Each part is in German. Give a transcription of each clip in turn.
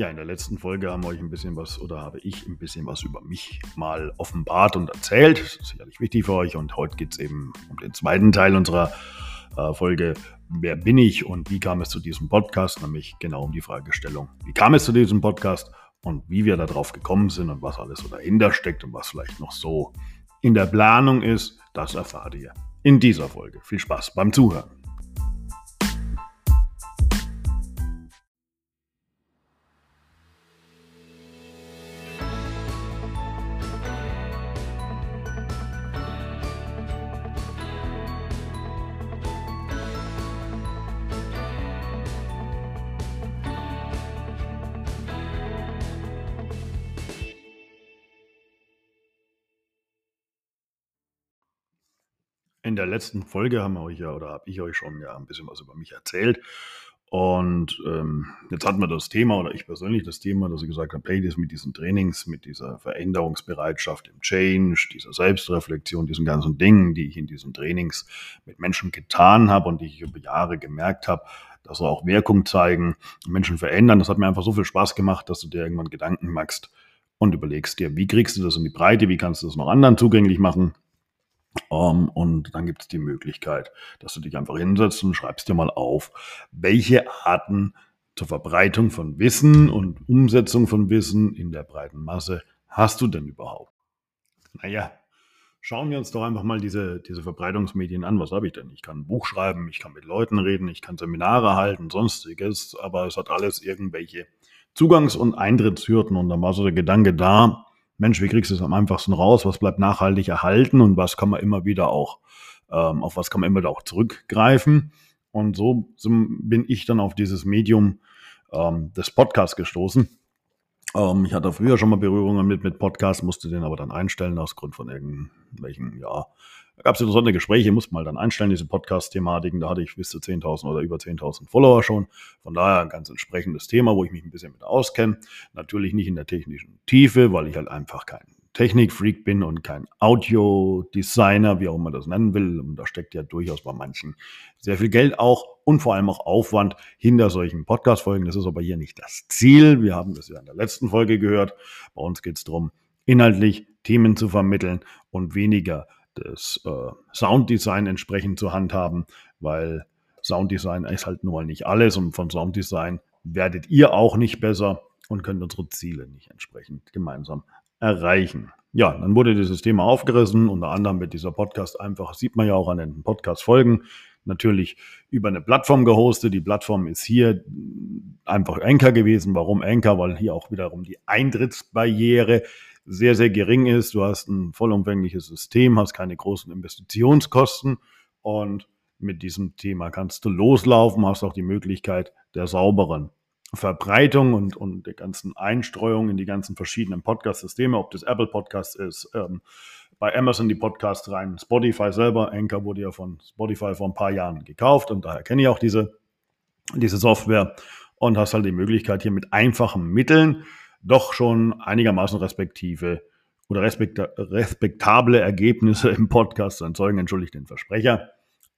Ja, in der letzten Folge haben wir euch ein bisschen was oder habe ich ein bisschen was über mich mal offenbart und erzählt. Das ist sicherlich wichtig für euch und heute geht es eben um den zweiten Teil unserer äh, Folge. Wer bin ich und wie kam es zu diesem Podcast? Nämlich genau um die Fragestellung, wie kam es zu diesem Podcast und wie wir darauf gekommen sind und was alles so dahinter steckt und was vielleicht noch so in der Planung ist, das erfahrt ihr in dieser Folge. Viel Spaß beim Zuhören. In der letzten Folge haben wir euch ja oder habe ich euch schon ja ein bisschen was über mich erzählt. Und ähm, jetzt hatten wir das Thema oder ich persönlich das Thema, dass ich gesagt habe, hey, das mit diesen Trainings, mit dieser Veränderungsbereitschaft im Change, dieser Selbstreflexion, diesen ganzen Dingen, die ich in diesen Trainings mit Menschen getan habe und die ich über Jahre gemerkt habe, dass sie auch Wirkung zeigen, Menschen verändern. Das hat mir einfach so viel Spaß gemacht, dass du dir irgendwann Gedanken machst und überlegst dir, wie kriegst du das in die Breite, wie kannst du das noch anderen zugänglich machen um, ähm, und dann gibt es die Möglichkeit, dass du dich einfach hinsetzt und schreibst dir mal auf, welche Arten zur Verbreitung von Wissen und Umsetzung von Wissen in der breiten Masse hast du denn überhaupt? Naja, schauen wir uns doch einfach mal diese, diese Verbreitungsmedien an. Was habe ich denn? Ich kann ein Buch schreiben, ich kann mit Leuten reden, ich kann Seminare halten, sonstiges, aber es hat alles irgendwelche Zugangs- und Eintrittshürden und dann war so der Gedanke da, Mensch, wie kriegst du es am einfachsten raus? Was bleibt nachhaltig erhalten und was kann man immer wieder auch, ähm, auf was kann man immer wieder auch zurückgreifen? Und so bin ich dann auf dieses Medium ähm, des Podcasts gestoßen. Ähm, ich hatte früher schon mal Berührungen mit, mit Podcasts, musste den aber dann einstellen aus Grund von irgendwelchen, ja, da gab es interessante Gespräche, musste mal dann einstellen, diese Podcast-Thematiken. Da hatte ich bis zu 10.000 oder über 10.000 Follower schon. Von daher ein ganz entsprechendes Thema, wo ich mich ein bisschen mit auskenne. Natürlich nicht in der technischen Tiefe, weil ich halt einfach kein Technikfreak bin und kein Audiodesigner, wie auch immer das nennen will. Und da steckt ja durchaus bei manchen sehr viel Geld auch und vor allem auch Aufwand hinter solchen Podcast-Folgen. Das ist aber hier nicht das Ziel. Wir haben das ja in der letzten Folge gehört. Bei uns geht es darum, inhaltlich Themen zu vermitteln und weniger das äh, Sounddesign entsprechend zu handhaben, weil Sounddesign ist halt nun mal nicht alles und von Sounddesign werdet ihr auch nicht besser und könnt unsere Ziele nicht entsprechend gemeinsam erreichen. Ja, dann wurde dieses Thema aufgerissen, unter anderem mit dieser Podcast einfach, sieht man ja auch an den Podcast-Folgen, natürlich über eine Plattform gehostet. Die Plattform ist hier einfach Anchor gewesen. Warum Anchor? Weil hier auch wiederum die Eintrittsbarriere sehr, sehr gering ist. Du hast ein vollumfängliches System, hast keine großen Investitionskosten und mit diesem Thema kannst du loslaufen, hast auch die Möglichkeit der sauberen Verbreitung und, und der ganzen Einstreuung in die ganzen verschiedenen Podcast-Systeme, ob das Apple Podcast ist, ähm, bei Amazon die Podcasts rein, Spotify selber, Anchor wurde ja von Spotify vor ein paar Jahren gekauft und daher kenne ich auch diese, diese Software und hast halt die Möglichkeit hier mit einfachen Mitteln doch schon einigermaßen respektive oder respekta respektable Ergebnisse im Podcast zu erzeugen, entschuldigt den Versprecher.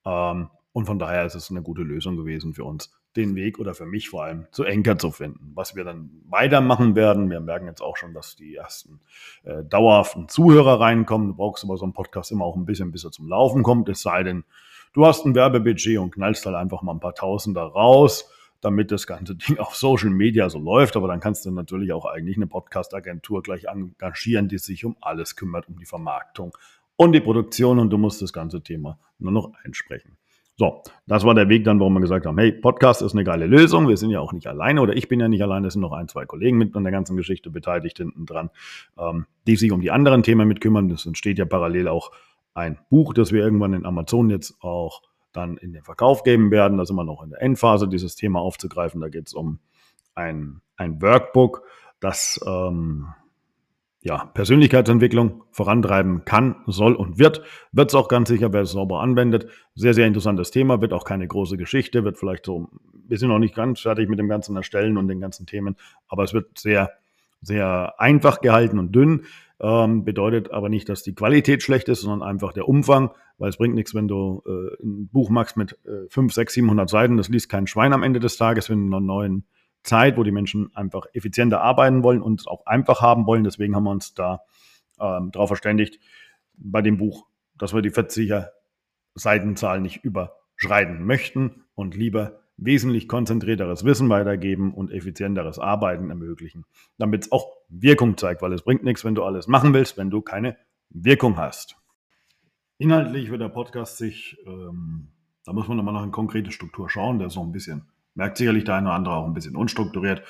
Ähm, und von daher ist es eine gute Lösung gewesen für uns, den Weg oder für mich vor allem zu Enker zu finden. Was wir dann weitermachen werden, wir merken jetzt auch schon, dass die ersten äh, dauerhaften Zuhörer reinkommen. Du brauchst aber so einen Podcast immer auch ein bisschen, bis er zum Laufen kommt. Es sei denn, du hast ein Werbebudget und knallst halt einfach mal ein paar Tausender raus damit das ganze Ding auf Social Media so läuft. Aber dann kannst du natürlich auch eigentlich eine Podcast-Agentur gleich engagieren, die sich um alles kümmert, um die Vermarktung und die Produktion und du musst das ganze Thema nur noch einsprechen. So, das war der Weg dann, warum wir gesagt haben, hey, Podcast ist eine geile Lösung. Wir sind ja auch nicht alleine oder ich bin ja nicht alleine. Es sind noch ein, zwei Kollegen mit an der ganzen Geschichte beteiligt hinten dran, ähm, die sich um die anderen Themen mit kümmern. Es entsteht ja parallel auch ein Buch, das wir irgendwann in Amazon jetzt auch dann in den Verkauf geben werden. Da sind wir noch in der Endphase, dieses Thema aufzugreifen. Da geht es um ein, ein Workbook, das ähm, ja, Persönlichkeitsentwicklung vorantreiben kann, soll und wird. Wird es auch ganz sicher, wer es sauber anwendet. Sehr, sehr interessantes Thema, wird auch keine große Geschichte, wird vielleicht so, wir sind noch nicht ganz fertig mit dem ganzen Erstellen und den ganzen Themen, aber es wird sehr, sehr einfach gehalten und dünn. Ähm, bedeutet aber nicht, dass die Qualität schlecht ist, sondern einfach der Umfang, weil es bringt nichts, wenn du äh, ein Buch machst mit äh, 5, 6, 700 Seiten, das liest kein Schwein am Ende des Tages, wenn du einen neuen Zeit, wo die Menschen einfach effizienter arbeiten wollen und es auch einfach haben wollen. Deswegen haben wir uns da ähm, darauf verständigt, bei dem Buch, dass wir die 40er Seitenzahl nicht überschreiten möchten und lieber wesentlich konzentrierteres Wissen weitergeben und effizienteres Arbeiten ermöglichen, damit es auch Wirkung zeigt, weil es bringt nichts, wenn du alles machen willst, wenn du keine Wirkung hast. Inhaltlich wird der Podcast sich, ähm, da muss man nochmal nach eine konkrete Struktur schauen, der ist noch ein bisschen, merkt sicherlich der eine oder andere auch ein bisschen unstrukturiert.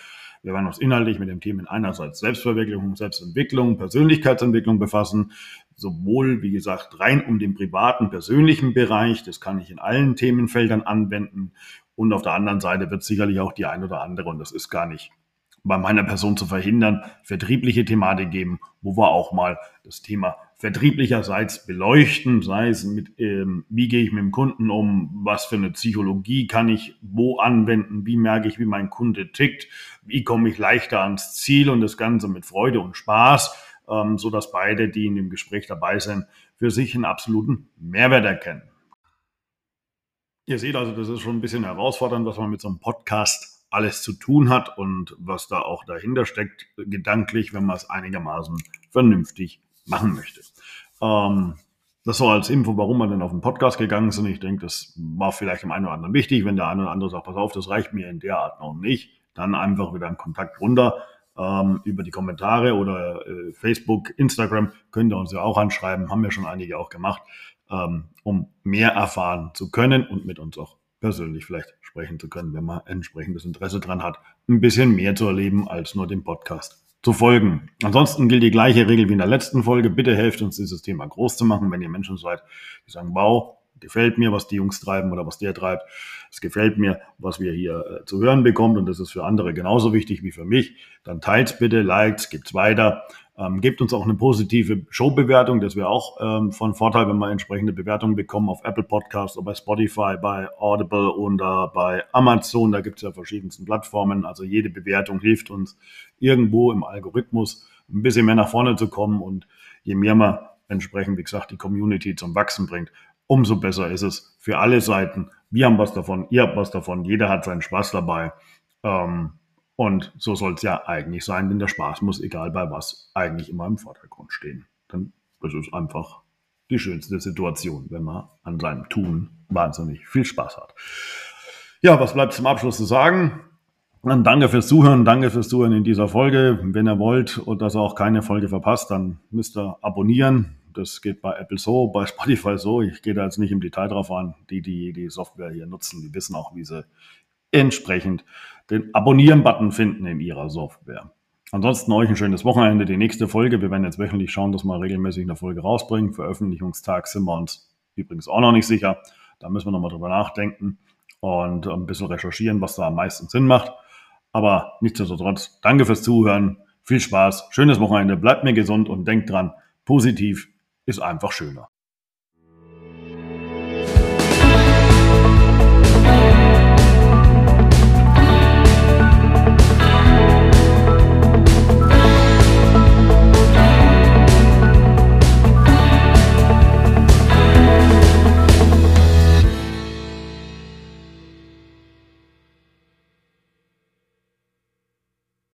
Wir werden uns inhaltlich mit dem Thema einerseits Selbstverwirklichung, Selbstentwicklung, Persönlichkeitsentwicklung befassen, sowohl, wie gesagt, rein um den privaten, persönlichen Bereich, das kann ich in allen Themenfeldern anwenden, und auf der anderen Seite wird sicherlich auch die ein oder andere, und das ist gar nicht bei meiner Person zu verhindern, vertriebliche Thematik geben, wo wir auch mal das Thema vertrieblicherseits beleuchten, sei es mit, ähm, wie gehe ich mit dem Kunden um, was für eine Psychologie kann ich wo anwenden, wie merke ich, wie mein Kunde tickt, wie komme ich leichter ans Ziel und das Ganze mit Freude und Spaß, ähm, so dass beide, die in dem Gespräch dabei sind, für sich einen absoluten Mehrwert erkennen. Ihr seht also, das ist schon ein bisschen herausfordernd, was man mit so einem Podcast alles zu tun hat und was da auch dahinter steckt, gedanklich, wenn man es einigermaßen vernünftig machen möchte. Ähm, das so als Info, warum wir denn auf den Podcast gegangen sind. Ich denke, das war vielleicht dem einen oder anderen wichtig. Wenn der eine oder andere sagt, pass auf, das reicht mir in der Art noch nicht, dann einfach wieder einen Kontakt runter ähm, über die Kommentare oder äh, Facebook, Instagram könnt ihr uns ja auch anschreiben, haben wir schon einige auch gemacht ähm, um mehr erfahren zu können und mit uns auch persönlich vielleicht sprechen zu können, wenn man entsprechendes Interesse dran hat, ein bisschen mehr zu erleben als nur dem Podcast zu folgen. Ansonsten gilt die gleiche Regel wie in der letzten Folge. Bitte helft uns, dieses Thema groß zu machen, wenn ihr Menschen seid, die sagen, wow, gefällt mir, was die Jungs treiben oder was der treibt. Es gefällt mir, was wir hier äh, zu hören bekommen und das ist für andere genauso wichtig wie für mich. Dann teilt bitte, liked, gibt's weiter ähm, gebt uns auch eine positive Showbewertung. Das wäre auch ähm, von Vorteil, wenn wir entsprechende Bewertungen bekommen auf Apple Podcasts oder bei Spotify, bei Audible oder bei Amazon. Da gibt es ja verschiedensten Plattformen. Also jede Bewertung hilft uns irgendwo im Algorithmus ein bisschen mehr nach vorne zu kommen. Und je mehr man entsprechend, wie gesagt, die Community zum Wachsen bringt, umso besser ist es für alle Seiten. Wir haben was davon, ihr habt was davon, jeder hat seinen Spaß dabei. Ähm, und so soll es ja eigentlich sein, denn der Spaß muss, egal bei was, eigentlich immer im Vordergrund stehen. Denn das ist einfach die schönste Situation, wenn man an seinem Tun wahnsinnig viel Spaß hat. Ja, was bleibt zum Abschluss zu sagen? Dann danke fürs Zuhören, danke fürs Zuhören in dieser Folge. Wenn ihr wollt und dass ihr auch keine Folge verpasst, dann müsst ihr abonnieren. Das geht bei Apple so, bei Spotify so. Ich gehe da jetzt nicht im Detail drauf an. Die, die die Software hier nutzen, die wissen auch, wie sie entsprechend den Abonnieren-Button finden in Ihrer Software. Ansonsten euch ein schönes Wochenende. Die nächste Folge, wir werden jetzt wöchentlich schauen, dass wir regelmäßig eine Folge rausbringen. Veröffentlichungstag sind wir uns übrigens auch noch nicht sicher. Da müssen wir nochmal drüber nachdenken und ein bisschen recherchieren, was da am meisten Sinn macht. Aber nichtsdestotrotz, danke fürs Zuhören. Viel Spaß, schönes Wochenende, bleibt mir gesund und denkt dran, positiv ist einfach schöner.